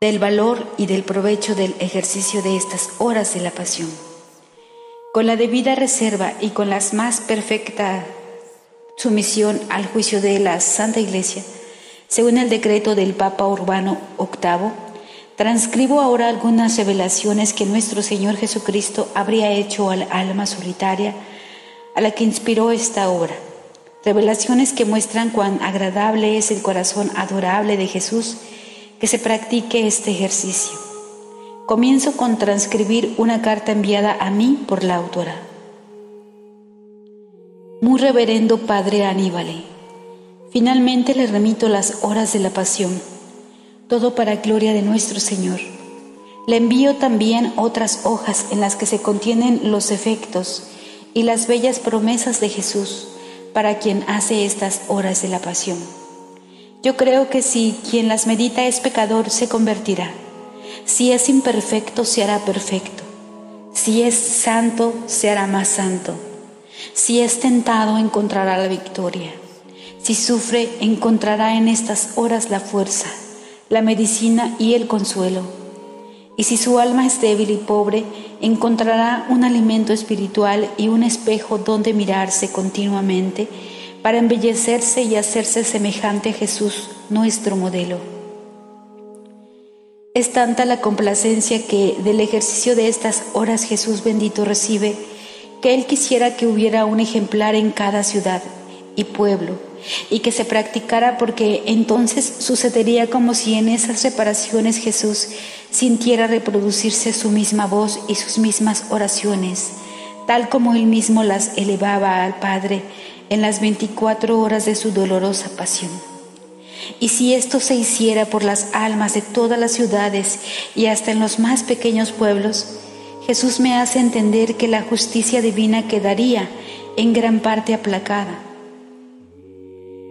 del valor y del provecho del ejercicio de estas horas de la pasión. Con la debida reserva y con la más perfecta sumisión al juicio de la Santa Iglesia, según el decreto del Papa Urbano VIII, transcribo ahora algunas revelaciones que nuestro Señor Jesucristo habría hecho al alma solitaria a la que inspiró esta obra. Revelaciones que muestran cuán agradable es el corazón adorable de Jesús que se practique este ejercicio. Comienzo con transcribir una carta enviada a mí por la autora. Muy reverendo Padre Aníbal, finalmente le remito las horas de la pasión, todo para gloria de nuestro Señor. Le envío también otras hojas en las que se contienen los efectos y las bellas promesas de Jesús para quien hace estas horas de la pasión. Yo creo que si quien las medita es pecador, se convertirá. Si es imperfecto, se hará perfecto. Si es santo, se hará más santo. Si es tentado, encontrará la victoria. Si sufre, encontrará en estas horas la fuerza, la medicina y el consuelo. Y si su alma es débil y pobre, encontrará un alimento espiritual y un espejo donde mirarse continuamente para embellecerse y hacerse semejante a Jesús, nuestro modelo. Es tanta la complacencia que del ejercicio de estas horas Jesús bendito recibe, que Él quisiera que hubiera un ejemplar en cada ciudad y pueblo, y que se practicara porque entonces sucedería como si en esas reparaciones Jesús sintiera reproducirse su misma voz y sus mismas oraciones, tal como Él mismo las elevaba al Padre en las 24 horas de su dolorosa pasión. Y si esto se hiciera por las almas de todas las ciudades y hasta en los más pequeños pueblos, Jesús me hace entender que la justicia divina quedaría en gran parte aplacada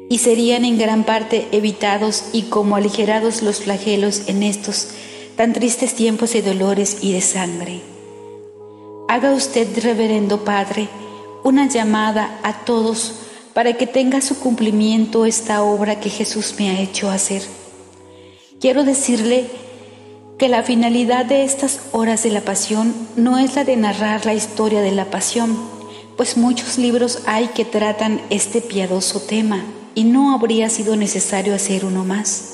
y serían en gran parte evitados y como aligerados los flagelos en estos tan tristes tiempos de dolores y de sangre. Haga usted, reverendo Padre, una llamada a todos para que tenga su cumplimiento esta obra que Jesús me ha hecho hacer. Quiero decirle que la finalidad de estas horas de la pasión no es la de narrar la historia de la pasión, pues muchos libros hay que tratan este piadoso tema y no habría sido necesario hacer uno más.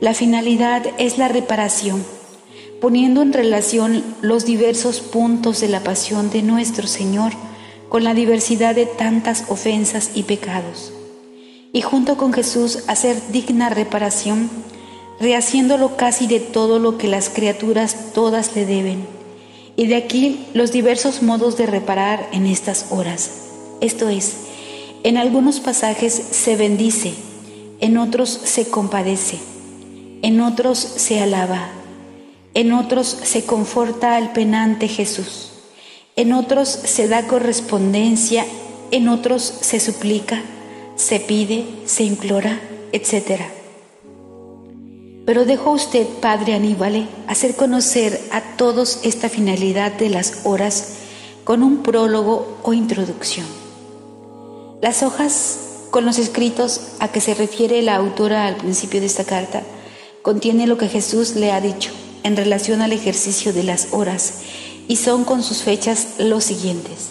La finalidad es la reparación, poniendo en relación los diversos puntos de la pasión de nuestro Señor, con la diversidad de tantas ofensas y pecados, y junto con Jesús hacer digna reparación, rehaciéndolo casi de todo lo que las criaturas todas le deben. Y de aquí los diversos modos de reparar en estas horas. Esto es, en algunos pasajes se bendice, en otros se compadece, en otros se alaba, en otros se conforta al penante Jesús en otros se da correspondencia, en otros se suplica, se pide, se implora, etc. Pero dejó usted, Padre Aníbal, hacer conocer a todos esta finalidad de las horas con un prólogo o introducción. Las hojas con los escritos a que se refiere la autora al principio de esta carta contiene lo que Jesús le ha dicho en relación al ejercicio de las horas y son con sus fechas los siguientes.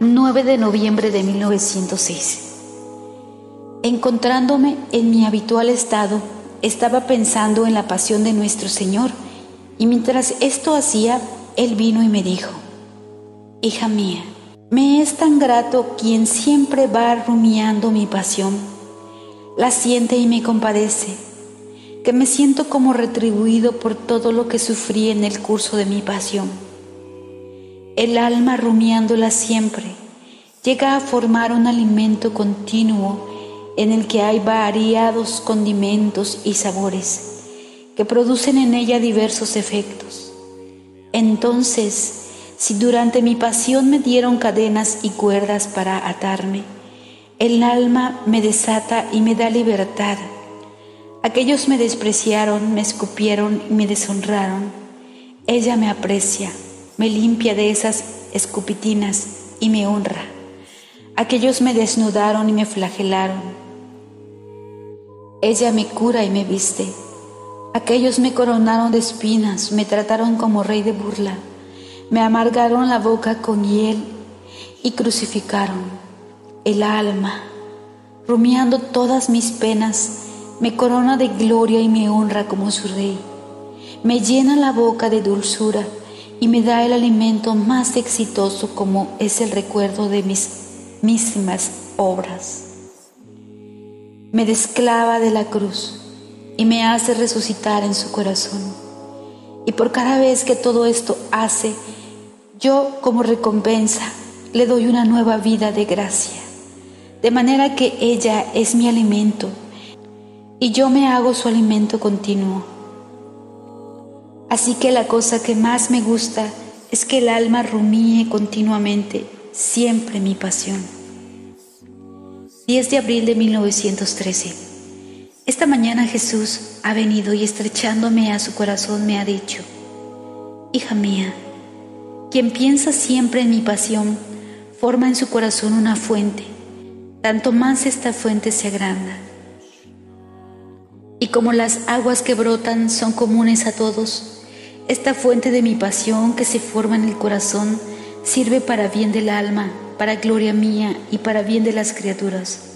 9 de noviembre de 1906. Encontrándome en mi habitual estado, estaba pensando en la pasión de nuestro Señor y mientras esto hacía, Él vino y me dijo, Hija mía, me es tan grato quien siempre va rumiando mi pasión, la siente y me compadece que me siento como retribuido por todo lo que sufrí en el curso de mi pasión. El alma rumiándola siempre llega a formar un alimento continuo en el que hay variados condimentos y sabores que producen en ella diversos efectos. Entonces, si durante mi pasión me dieron cadenas y cuerdas para atarme, el alma me desata y me da libertad Aquellos me despreciaron, me escupieron y me deshonraron. Ella me aprecia, me limpia de esas escupitinas y me honra. Aquellos me desnudaron y me flagelaron. Ella me cura y me viste. Aquellos me coronaron de espinas, me trataron como rey de burla, me amargaron la boca con hiel y crucificaron el alma, rumiando todas mis penas, me corona de gloria y me honra como su rey. Me llena la boca de dulzura y me da el alimento más exitoso como es el recuerdo de mis mísimas obras me desclava de la cruz y me hace resucitar en su corazón. Y por cada vez que todo esto hace, yo como recompensa le doy una nueva vida de gracia, de manera que ella es mi alimento y yo me hago su alimento continuo. Así que la cosa que más me gusta es que el alma rumíe continuamente, siempre mi pasión. 10 de abril de 1913. Esta mañana Jesús ha venido y estrechándome a su corazón me ha dicho, Hija mía, quien piensa siempre en mi pasión, forma en su corazón una fuente, tanto más esta fuente se agranda. Y como las aguas que brotan son comunes a todos, esta fuente de mi pasión que se forma en el corazón sirve para bien del alma para gloria mía y para bien de las criaturas.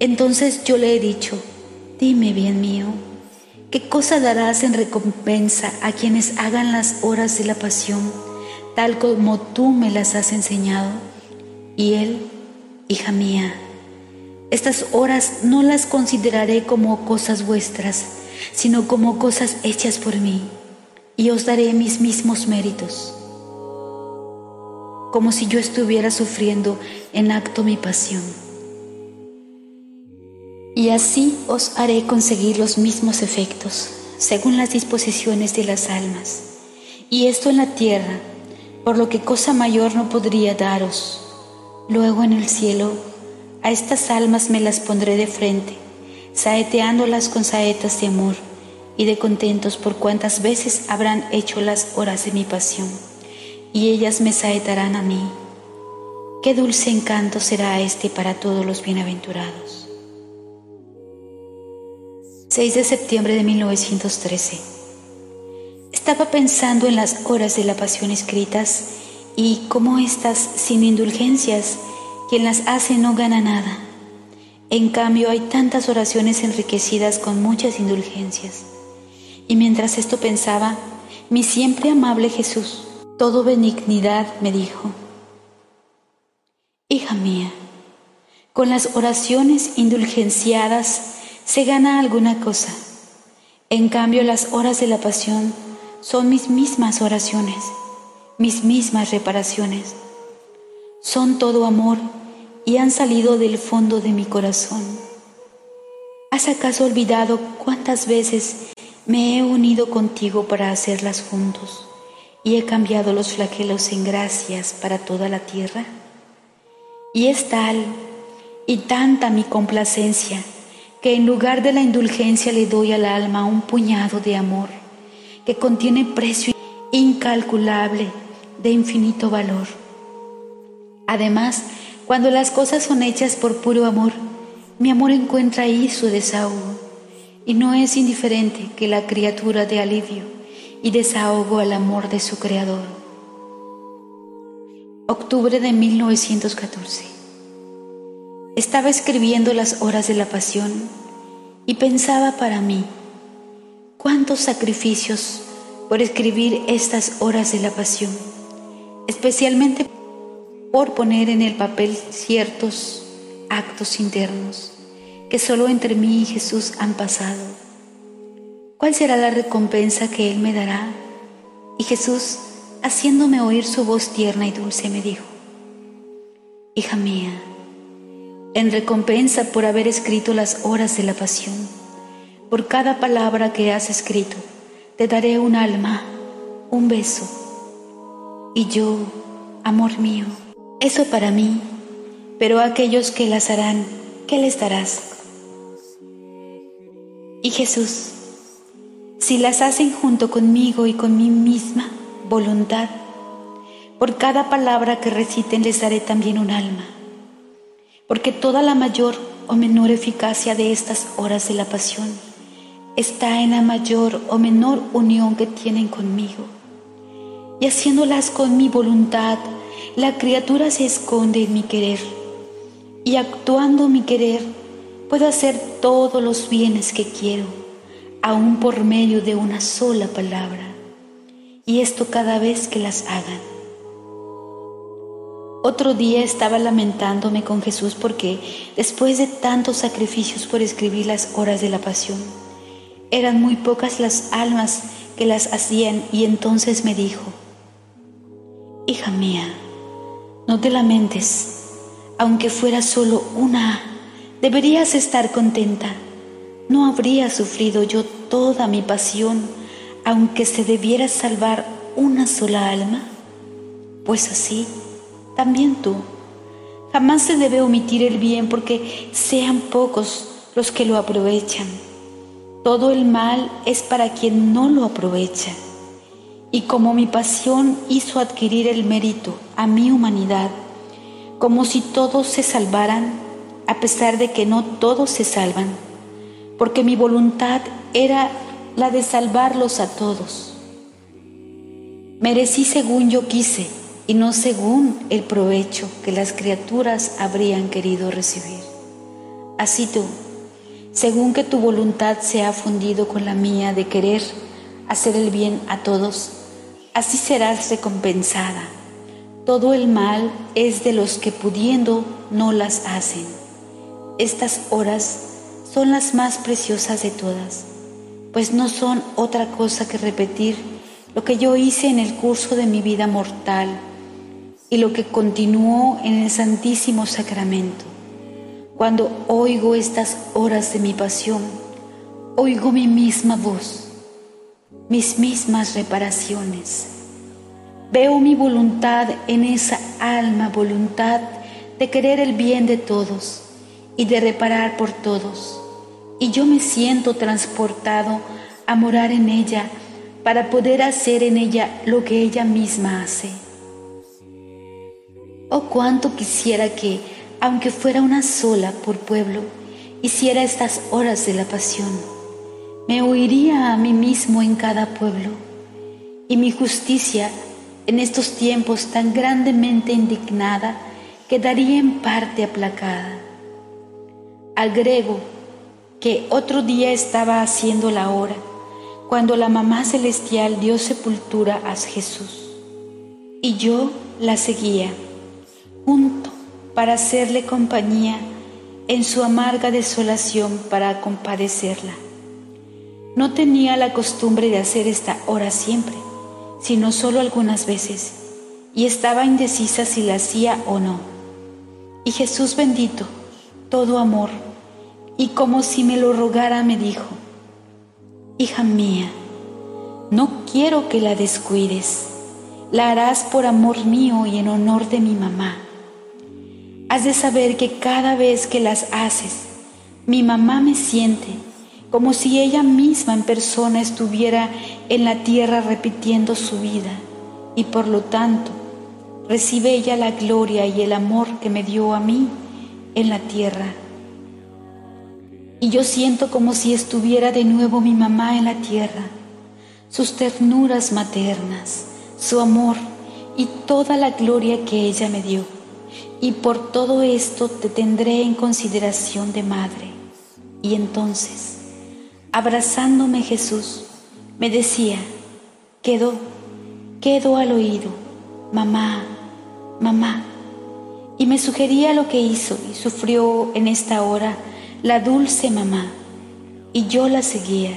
Entonces yo le he dicho, dime bien mío, ¿qué cosa darás en recompensa a quienes hagan las horas de la pasión, tal como tú me las has enseñado? Y él, hija mía, estas horas no las consideraré como cosas vuestras, sino como cosas hechas por mí, y os daré mis mismos méritos como si yo estuviera sufriendo en acto mi pasión. Y así os haré conseguir los mismos efectos, según las disposiciones de las almas, y esto en la tierra, por lo que cosa mayor no podría daros. Luego en el cielo, a estas almas me las pondré de frente, saeteándolas con saetas de amor y de contentos por cuantas veces habrán hecho las horas de mi pasión y ellas me saetarán a mí. Qué dulce encanto será este para todos los bienaventurados. 6 de septiembre de 1913. Estaba pensando en las horas de la pasión escritas y cómo estas sin indulgencias, quien las hace no gana nada. En cambio hay tantas oraciones enriquecidas con muchas indulgencias. Y mientras esto pensaba, mi siempre amable Jesús, todo benignidad, me dijo, Hija mía, con las oraciones indulgenciadas se gana alguna cosa. En cambio, las horas de la pasión son mis mismas oraciones, mis mismas reparaciones. Son todo amor y han salido del fondo de mi corazón. ¿Has acaso olvidado cuántas veces me he unido contigo para hacerlas juntos? y he cambiado los flagelos en gracias para toda la tierra? Y es tal y tanta mi complacencia que en lugar de la indulgencia le doy al alma un puñado de amor que contiene precio incalculable de infinito valor. Además, cuando las cosas son hechas por puro amor, mi amor encuentra ahí su desahogo y no es indiferente que la criatura de alivio y desahogo al amor de su Creador. Octubre de 1914. Estaba escribiendo las horas de la pasión y pensaba para mí, cuántos sacrificios por escribir estas horas de la pasión, especialmente por poner en el papel ciertos actos internos que solo entre mí y Jesús han pasado ¿Cuál será la recompensa que Él me dará? Y Jesús, haciéndome oír su voz tierna y dulce, me dijo, Hija mía, en recompensa por haber escrito las horas de la pasión, por cada palabra que has escrito, te daré un alma, un beso. Y yo, amor mío, eso para mí, pero a aquellos que las harán, ¿qué les darás? Y Jesús, si las hacen junto conmigo y con mi misma voluntad, por cada palabra que reciten les daré también un alma, porque toda la mayor o menor eficacia de estas horas de la pasión está en la mayor o menor unión que tienen conmigo. Y haciéndolas con mi voluntad, la criatura se esconde en mi querer. Y actuando mi querer, puedo hacer todos los bienes que quiero, aun por medio de una sola palabra. Y esto cada vez que las hagan. Otro día estaba lamentándome con Jesús porque después de tantos sacrificios por escribir las horas de la pasión, eran muy pocas las almas que las hacían y entonces me dijo, Hija mía, no te lamentes, aunque fuera solo una, deberías estar contenta. ¿No habría sufrido yo toda mi pasión aunque se debiera salvar una sola alma? Pues así, también tú. Jamás se debe omitir el bien porque sean pocos los que lo aprovechan todo el mal es para quien no lo aprovecha. Y como mi pasión hizo adquirir el mérito a mi humanidad, como si todos se salvaran, a pesar de que no todos se salvan, porque mi voluntad era la de salvarlos a todos. Merecí según yo quise y no según el provecho que las criaturas habrían querido recibir. Así tú, según que tu voluntad se ha fundido con la mía de querer hacer el bien a todos, así serás recompensada. Todo el mal es de los que pudiendo no las hacen. Estas horas son las más preciosas de todas, pues no son otra cosa que repetir lo que yo hice en el curso de mi vida mortal y lo que continuó en el Santísimo Sacramento. Cuando oigo estas horas de mi pasión, oigo mi misma voz, mis mismas reparaciones. Veo mi voluntad en esa alma voluntad de querer el bien de todos y de reparar por todos. Y yo me siento transportado a morar en ella para poder hacer en ella lo que ella misma hace. Oh, cuánto quisiera que aunque fuera una sola por pueblo, hiciera estas horas de la pasión. Me oiría a mí mismo en cada pueblo, y mi justicia en estos tiempos tan grandemente indignada quedaría en parte aplacada. Agrego que otro día estaba haciendo la hora cuando la mamá celestial dio sepultura a Jesús y yo la seguía junto para hacerle compañía en su amarga desolación para compadecerla. No tenía la costumbre de hacer esta hora siempre, sino solo algunas veces, y estaba indecisa si la hacía o no. Y Jesús bendito, todo amor, y como si me lo rogara, me dijo, Hija mía, no quiero que la descuides, la harás por amor mío y en honor de mi mamá Has de saber que cada vez que las haces, mi mamá me siente como si ella misma en persona estuviera en la tierra repitiendo su vida y por lo tanto recibe ella la gloria y el amor que me dio a mí en la tierra. Y yo siento como si estuviera de nuevo mi mamá en la tierra, sus ternuras maternas, su amor y toda la gloria que ella me dio y por todo esto te tendré en consideración de madre. Y entonces, abrazándome Jesús, me decía, quedó, quedó al oído, mamá, mamá, y me sugería lo que hizo y sufrió en esta hora la dulce mamá, y yo la seguía.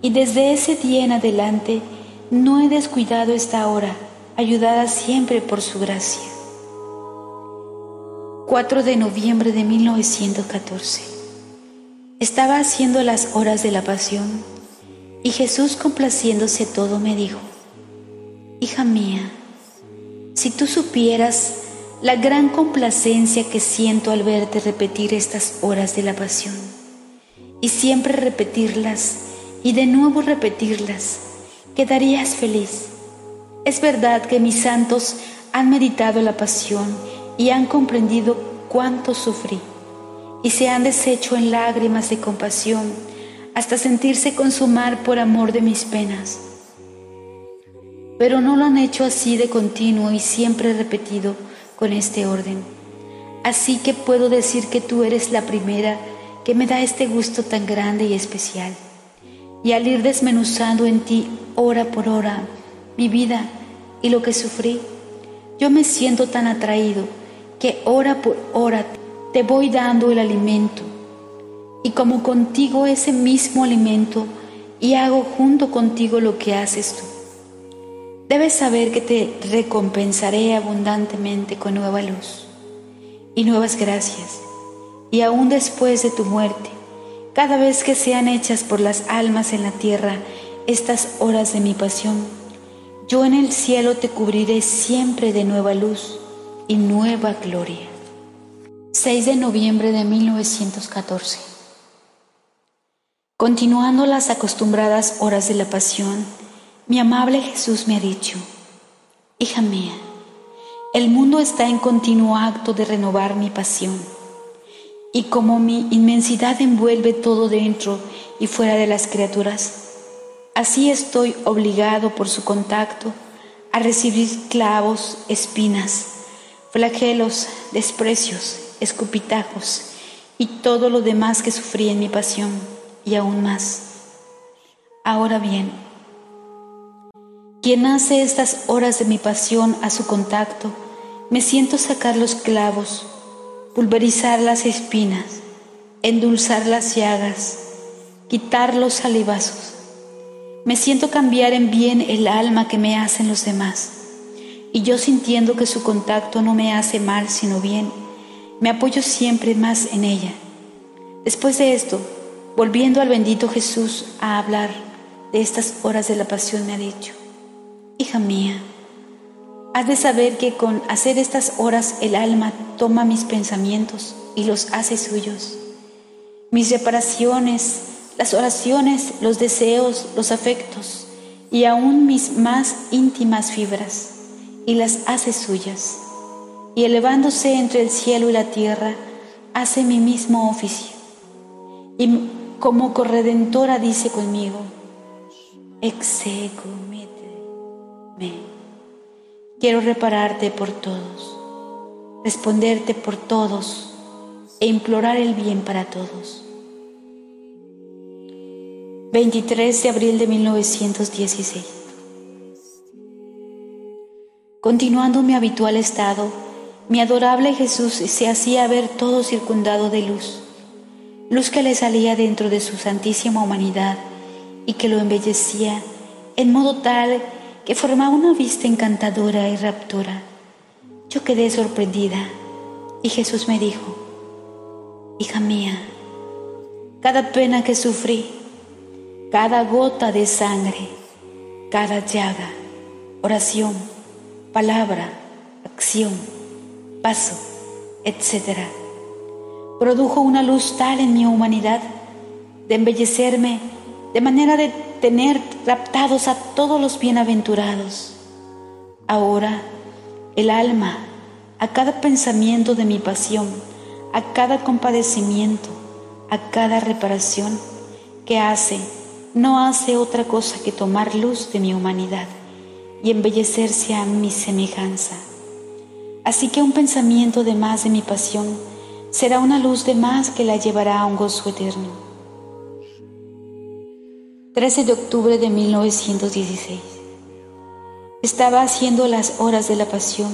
Y desde ese día en adelante no he descuidado esta hora, ayudada siempre por su gracia. 4 de noviembre de 1914. Estaba haciendo las horas de la pasión y Jesús complaciéndose todo me dijo, Hija mía, si tú supieras la gran complacencia que siento al verte repetir estas horas de la pasión y siempre repetirlas y de nuevo repetirlas, quedarías feliz. Es verdad que mis santos han meditado la pasión y han comprendido cuánto sufrí. Y se han deshecho en lágrimas de compasión hasta sentirse consumar por amor de mis penas. Pero no lo han hecho así de continuo y siempre repetido con este orden. Así que puedo decir que tú eres la primera que me da este gusto tan grande y especial. Y al ir desmenuzando en ti hora por hora mi vida y lo que sufrí, yo me siento tan atraído que hora por hora te voy dando el alimento. Y como contigo ese mismo alimento y hago junto contigo lo que haces tú. Debes saber que te recompensaré abundantemente con nueva luz y nuevas gracias y aún después de tu muerte, cada vez que sean hechas por las almas en la tierra estas horas de mi pasión, yo en el cielo te cubriré siempre de nueva luz y nueva gloria. 6 de noviembre de 1914. Continuando las acostumbradas horas de la pasión, mi amable Jesús me ha dicho, Hija mía, el mundo está en continuo acto de renovar mi pasión y como mi inmensidad envuelve todo dentro y fuera de las criaturas, así estoy obligado por su contacto a recibir clavos, espinas, flagelos, desprecios, escupitajos y todo lo demás que sufrí en mi pasión y aún más. Ahora bien, quien hace estas horas de mi pasión a su contacto, me siento sacar los clavos, pulverizar las espinas, endulzar las llagas, quitar los salivazos. Me siento cambiar en bien el alma que me hacen los demás. Y yo sintiendo que su contacto no me hace mal sino bien, me apoyo siempre más en ella. Después de esto, volviendo al bendito Jesús a hablar de estas horas de la pasión, me ha dicho, Hija mía, Has de saber que con hacer estas horas el alma toma mis pensamientos y los hace suyos. Mis reparaciones, las oraciones, los deseos, los afectos y aún mis más íntimas fibras y las hace suyas. Y elevándose entre el cielo y la tierra, hace mi mismo oficio. Y como corredentora dice conmigo, execo me. Quiero repararte por todos, responderte por todos e implorar el bien para todos. 23 de abril de 1916. Continuando mi habitual estado, mi adorable Jesús se hacía ver todo circundado de luz, luz que le salía dentro de su santísima humanidad y que lo embellecía en modo tal que formaba una vista encantadora y raptura. Yo quedé sorprendida y Jesús me dijo, hija mía, cada pena que sufrí, cada gota de sangre, cada llaga, oración, palabra, acción, paso, etc., produjo una luz tal en mi humanidad de embellecerme de manera de tener raptados a todos los bienaventurados. Ahora el alma, a cada pensamiento de mi pasión, a cada compadecimiento, a cada reparación que hace, no hace otra cosa que tomar luz de mi humanidad y embellecerse a mi semejanza. Así que un pensamiento de más de mi pasión será una luz de más que la llevará a un gozo eterno. 13 de octubre de 1916. Estaba haciendo las horas de la pasión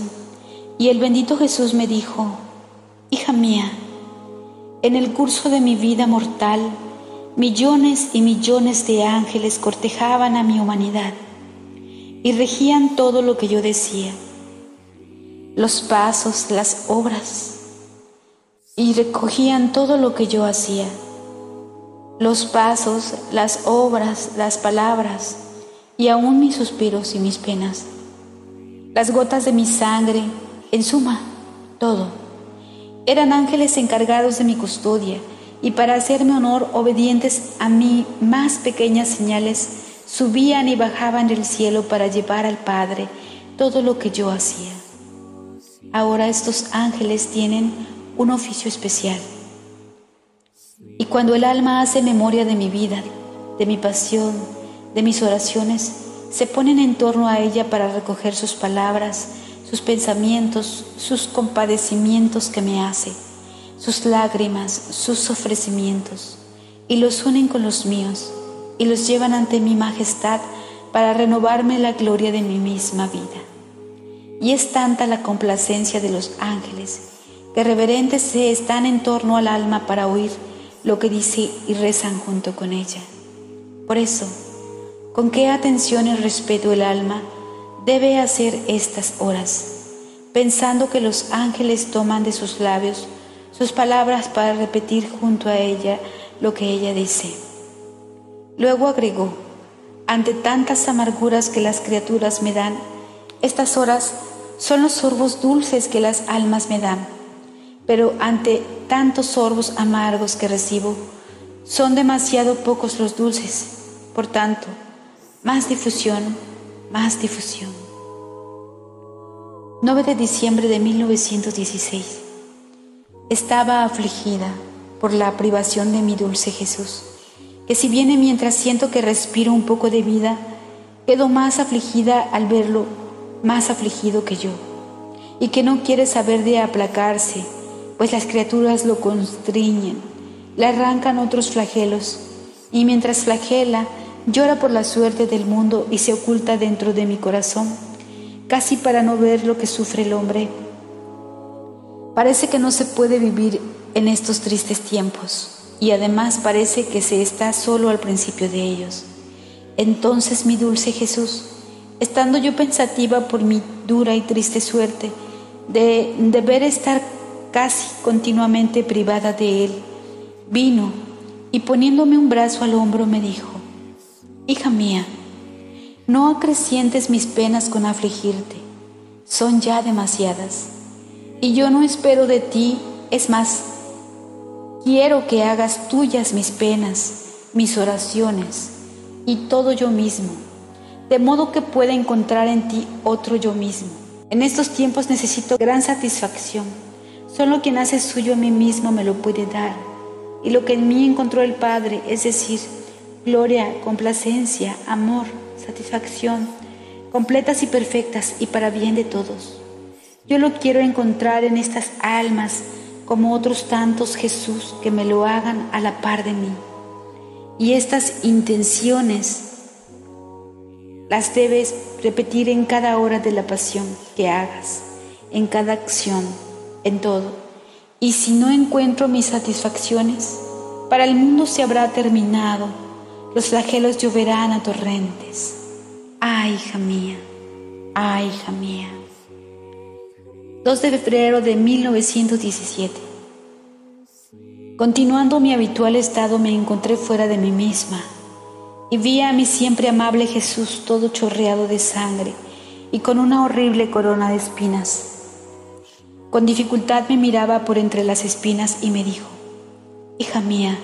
y el bendito Jesús me dijo, Hija mía, en el curso de mi vida mortal, millones y millones de ángeles cortejaban a mi humanidad y regían todo lo que yo decía, los pasos, las obras, y recogían todo lo que yo hacía los pasos, las obras, las palabras y aún mis suspiros y mis penas. Las gotas de mi sangre, en suma, todo. Eran ángeles encargados de mi custodia y para hacerme honor obedientes a mí más pequeñas señales, subían y bajaban del cielo para llevar al Padre todo lo que yo hacía. Ahora estos ángeles tienen un oficio especial cuando el alma hace memoria de mi vida, de mi pasión, de mis oraciones, se ponen en torno a ella para recoger sus palabras, sus pensamientos, sus compadecimientos que me hace, sus lágrimas, sus ofrecimientos, y los unen con los míos, y los llevan ante mi majestad para renovarme la gloria de mi misma vida. Y es tanta la complacencia de los ángeles, que reverentes se están en torno al alma para oír lo que dice y rezan junto con ella. Por eso, con qué atención y respeto el alma debe hacer estas horas, pensando que los ángeles toman de sus labios sus palabras para repetir junto a ella lo que ella dice. Luego agregó, ante tantas amarguras que las criaturas me dan, estas horas son los sorbos dulces que las almas me dan, pero ante tantos sorbos amargos que recibo, son demasiado pocos los dulces, por tanto, más difusión, más difusión. 9 de diciembre de 1916. Estaba afligida por la privación de mi dulce Jesús que si viene mientras siento que respiro un poco de vida, quedo más afligida al verlo más afligido que yo, y que no quiere saber de aplacarse, pues las criaturas lo constriñen, le arrancan otros flagelos, y mientras flagela, llora por la suerte del mundo y se oculta dentro de mi corazón, casi para no ver lo que sufre el hombre. Parece que no se puede vivir en estos tristes tiempos y además parece que se está solo al principio de ellos. Entonces mi dulce Jesús, estando yo pensativa por mi dura y triste suerte de deber estar casi continuamente privada de Él, vino y poniéndome un brazo al hombro me dijo, Hija mía, no acrecientes mis penas con afligirte, son ya demasiadas, y yo no espero de ti, es más, Quiero que hagas tuyas mis penas, mis oraciones y todo yo mismo, de modo que pueda encontrar en ti otro yo mismo. En estos tiempos necesito gran satisfacción. Solo quien hace suyo a mí mismo me lo puede dar. Y lo que en mí encontró el Padre, es decir, gloria, complacencia, amor, satisfacción, completas y perfectas y para bien de todos. Yo lo quiero encontrar en estas almas como otros tantos Jesús que me lo hagan a la par de mí. Y estas intenciones las debes repetir en cada hora de la pasión que hagas, en cada acción, en todo. Y si no encuentro mis satisfacciones, para el mundo se habrá terminado, los flagelos lloverán a torrentes. Ay, hija mía, ay, hija mía. 2 de febrero de 1917. Continuando mi habitual estado me encontré fuera de mí misma y vi a mi siempre amable Jesús todo chorreado de sangre y con una horrible corona de espinas. Con dificultad me miraba por entre las espinas y me dijo, Hija mía,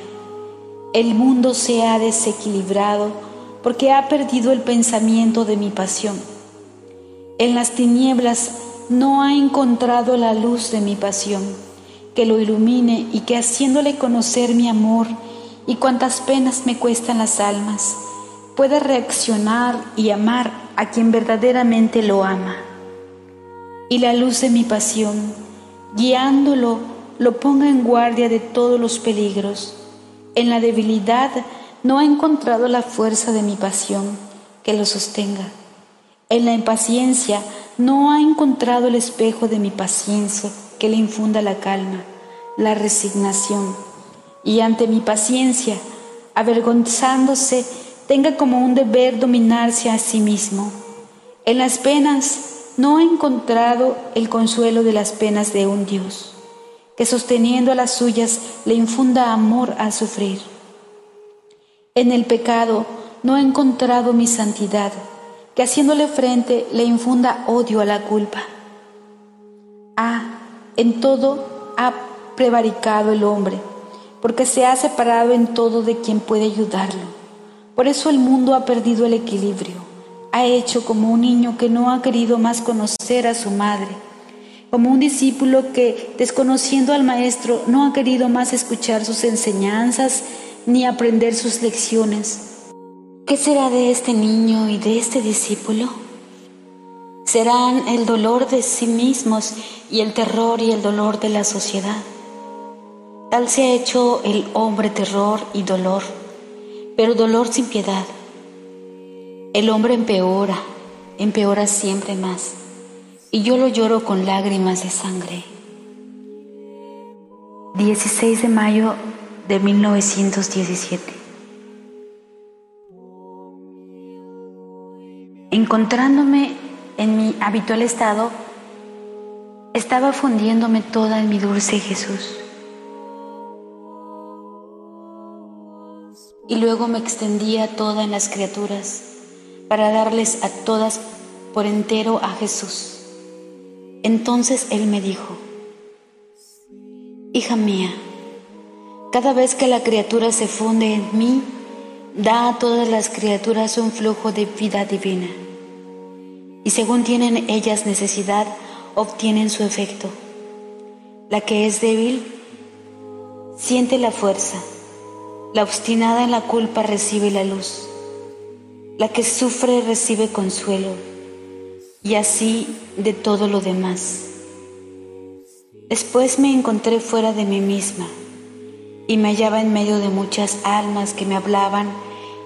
el mundo se ha desequilibrado porque ha perdido el pensamiento de mi pasión. En las tinieblas no ha encontrado la luz de mi pasión, que lo ilumine y que haciéndole conocer mi amor y cuantas penas me cuestan las almas, pueda reaccionar y amar a quien verdaderamente lo ama. Y la luz de mi pasión, guiándolo, lo ponga en guardia de todos los peligros. En la debilidad no ha encontrado la fuerza de mi pasión que lo sostenga. En la impaciencia no ha encontrado el espejo de mi paciencia que le infunda la calma, la resignación, y ante mi paciencia, avergonzándose, tenga como un deber dominarse a sí mismo. En las penas no ha encontrado el consuelo de las penas de un Dios, que sosteniendo a las suyas le infunda amor al sufrir. En el pecado no ha encontrado mi santidad, que haciéndole frente le infunda odio a la culpa. Ah, en todo ha prevaricado el hombre, porque se ha separado en todo de quien puede ayudarlo. Por eso el mundo ha perdido el equilibrio, ha hecho como un niño que no ha querido más conocer a su madre, como un discípulo que, desconociendo al Maestro, no ha querido más escuchar sus enseñanzas ni aprender sus lecciones. ¿Qué será de este niño y de este discípulo? Serán el dolor de sí mismos y el terror y el dolor de la sociedad. Tal se ha hecho el hombre terror y dolor, pero dolor sin piedad. El hombre empeora, empeora siempre más, y yo lo lloro con lágrimas de sangre. 16 de mayo de 1917. Encontrándome en mi habitual estado, estaba fundiéndome toda en mi dulce Jesús. Y luego me extendía toda en las criaturas para darles a todas por entero a Jesús. Entonces Él me dijo, Hija mía, cada vez que la criatura se funde en mí, da a todas las criaturas un flujo de vida divina. Y según tienen ellas necesidad, obtienen su efecto. La que es débil siente la fuerza, la obstinada en la culpa recibe la luz. La que sufre recibe consuelo y así de todo lo demás. Después me encontré fuera de mí misma y me hallaba en medio de muchas almas que me hablaban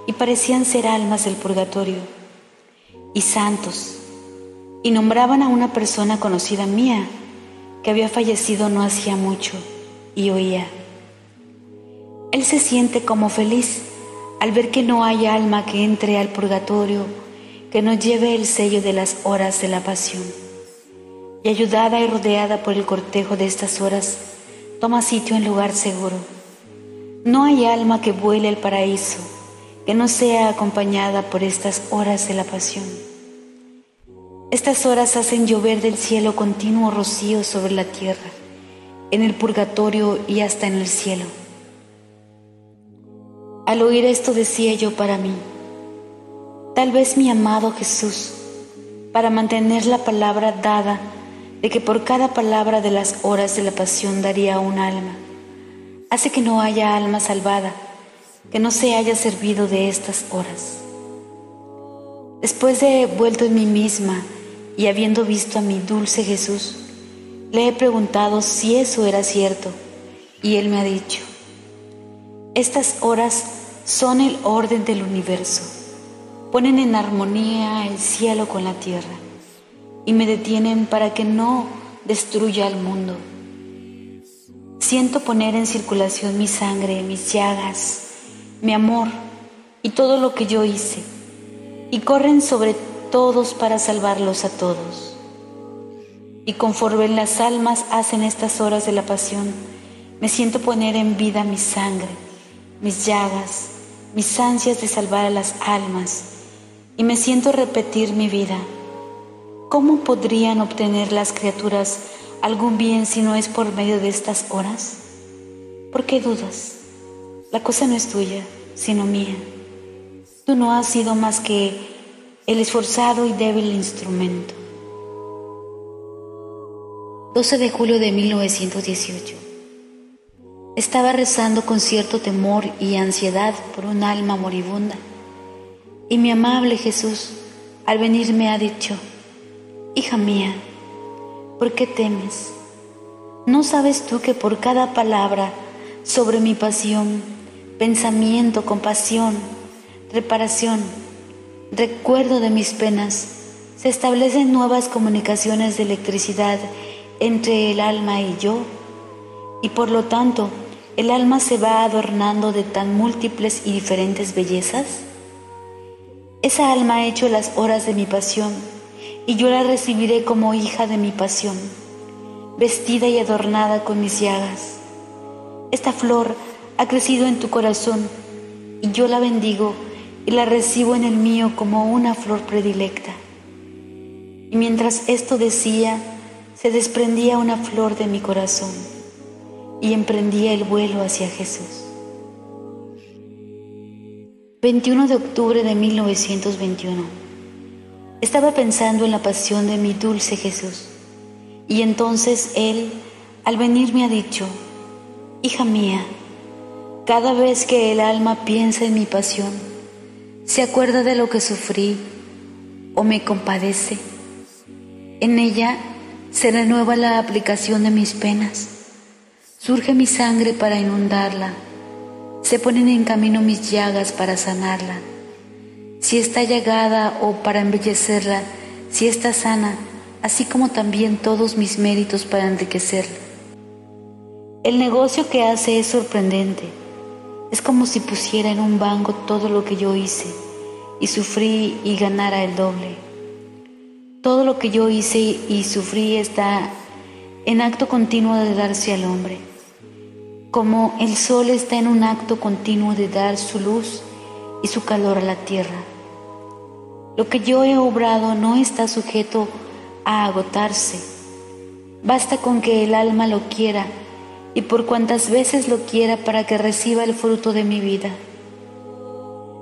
y parecían ser almas del purgatorio y santos y nombraban a una persona conocida mía que había fallecido no hacía mucho y oía. Él se siente como feliz al ver que no hay alma que entre al purgatorio, que no lleve el sello de las horas de la pasión. Y ayudada y rodeada por el cortejo de estas horas, toma sitio en lugar seguro. No hay alma que vuele al paraíso, que no sea acompañada por estas horas de la pasión. Estas horas hacen llover del cielo continuo rocío sobre la tierra, en el purgatorio y hasta en el cielo. Al oír esto decía yo para mí, tal vez mi amado Jesús, para mantener la palabra dada de que por cada palabra de las horas de la pasión daría un alma, hace que no haya alma salvada, que no se haya servido de estas horas. Después de vuelto en mí misma y habiendo visto a mi dulce Jesús, le he preguntado si eso era cierto, y él me ha dicho, estas horas son el orden del universo, ponen en armonía el cielo con la tierra y me detienen para que no destruya el mundo. Siento poner en circulación mi sangre, mis llagas, mi amor y todo lo que yo hice, y corren sobre todos para salvarlos a todos. Y conforme las almas hacen estas horas de la pasión, me siento poner en vida mi sangre, mis llagas, mis ansias de salvar a las almas y me siento repetir mi vida. ¿Cómo podrían obtener las criaturas algún bien si no es por medio de estas horas? ¿Por qué dudas? La cosa no es tuya, sino mía. Tú no has sido más que el esforzado y débil instrumento. 12 de julio de 1918 estaba rezando con cierto temor y ansiedad por un alma moribunda. Y mi amable Jesús, al venir, me ha dicho, Hija mía, ¿por qué temes? ¿No sabes tú que por cada palabra sobre mi pasión, pensamiento, compasión, reparación, recuerdo de mis penas, se establecen nuevas comunicaciones de electricidad entre el alma y yo? Y por lo tanto, el alma se va adornando de tan múltiples y diferentes bellezas? Esa alma ha hecho las horas de mi pasión y yo la recibiré como hija de mi pasión, vestida y adornada con mis llagas. Esta flor ha crecido en tu corazón y yo la bendigo y la recibo en el mío como una flor predilecta. Y mientras esto decía, se desprendía una flor de mi corazón y emprendía el vuelo hacia Jesús. 21 de octubre de 1921. Estaba pensando en la pasión de mi dulce Jesús Y entonces Él, al venir, me ha dicho, Hija mía, cada vez que el alma piensa en mi pasión, se acuerda de lo que sufrí o me compadece, en ella se renueva la aplicación de mis penas, surge mi sangre para inundarla, se ponen en camino mis llagas para sanarla, si está llagada o para embellecerla, si está sana, así como también todos mis méritos para enriquecerla. El negocio que hace es sorprendente. Es como si pusiera en un banco todo lo que yo hice y sufrí y ganara el doble. Todo lo que yo hice y sufrí está en acto continuo de darse al hombre, como el sol está en un acto continuo de dar su luz y su calor a la tierra. Lo que yo he obrado no está sujeto a agotarse. Basta con que el alma lo quiera y por cuantas veces lo quiera para que reciba el fruto de mi vida.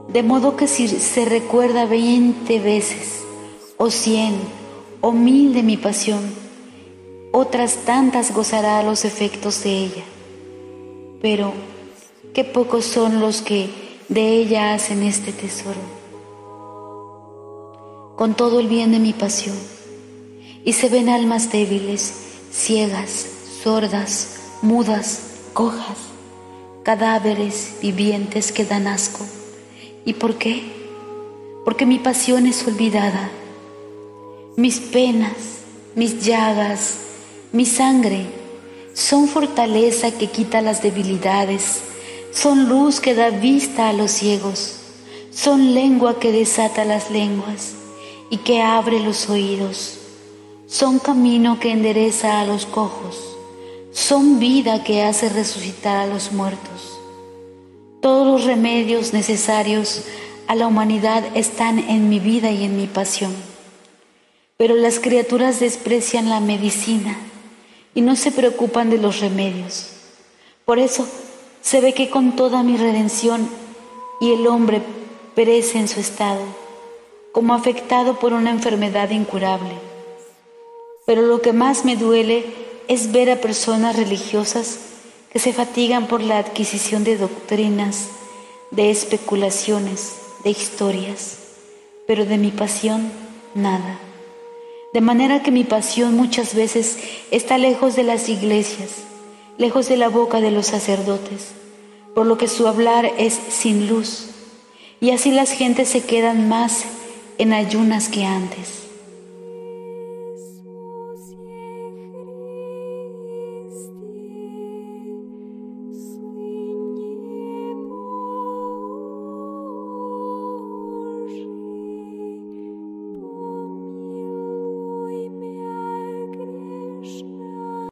De modo que si se recuerda veinte veces, o cien, o mil de mi pasión, otras tantas gozará los efectos de ella. Pero, qué pocos son los que de ella hacen este tesoro. Con todo el bien de mi pasión, y se ven almas débiles, ciegas, sordas, mudas, cojas, cadáveres vivientes que dan asco. ¿Y por qué? Porque mi pasión es olvidada. Mis penas, mis llagas, mi sangre son fortaleza que quita las debilidades, son luz que da vista a los ciegos, son lengua que desata las lenguas y que abre los oídos, son camino que endereza a los cojos. Son vida que hace resucitar a los muertos. Todos los remedios necesarios a la humanidad están en mi vida y en mi pasión. Pero las criaturas desprecian la medicina y no se preocupan de los remedios. Por eso se ve que con toda mi redención y el hombre perece en su estado, como afectado por una enfermedad incurable. Pero lo que más me duele es ver a personas religiosas que se fatigan por la adquisición de doctrinas, de especulaciones, de historias, pero de mi pasión nada. De manera que mi pasión muchas veces está lejos de las iglesias, lejos de la boca de los sacerdotes, por lo que su hablar es sin luz, y así las gentes se quedan más en ayunas que antes.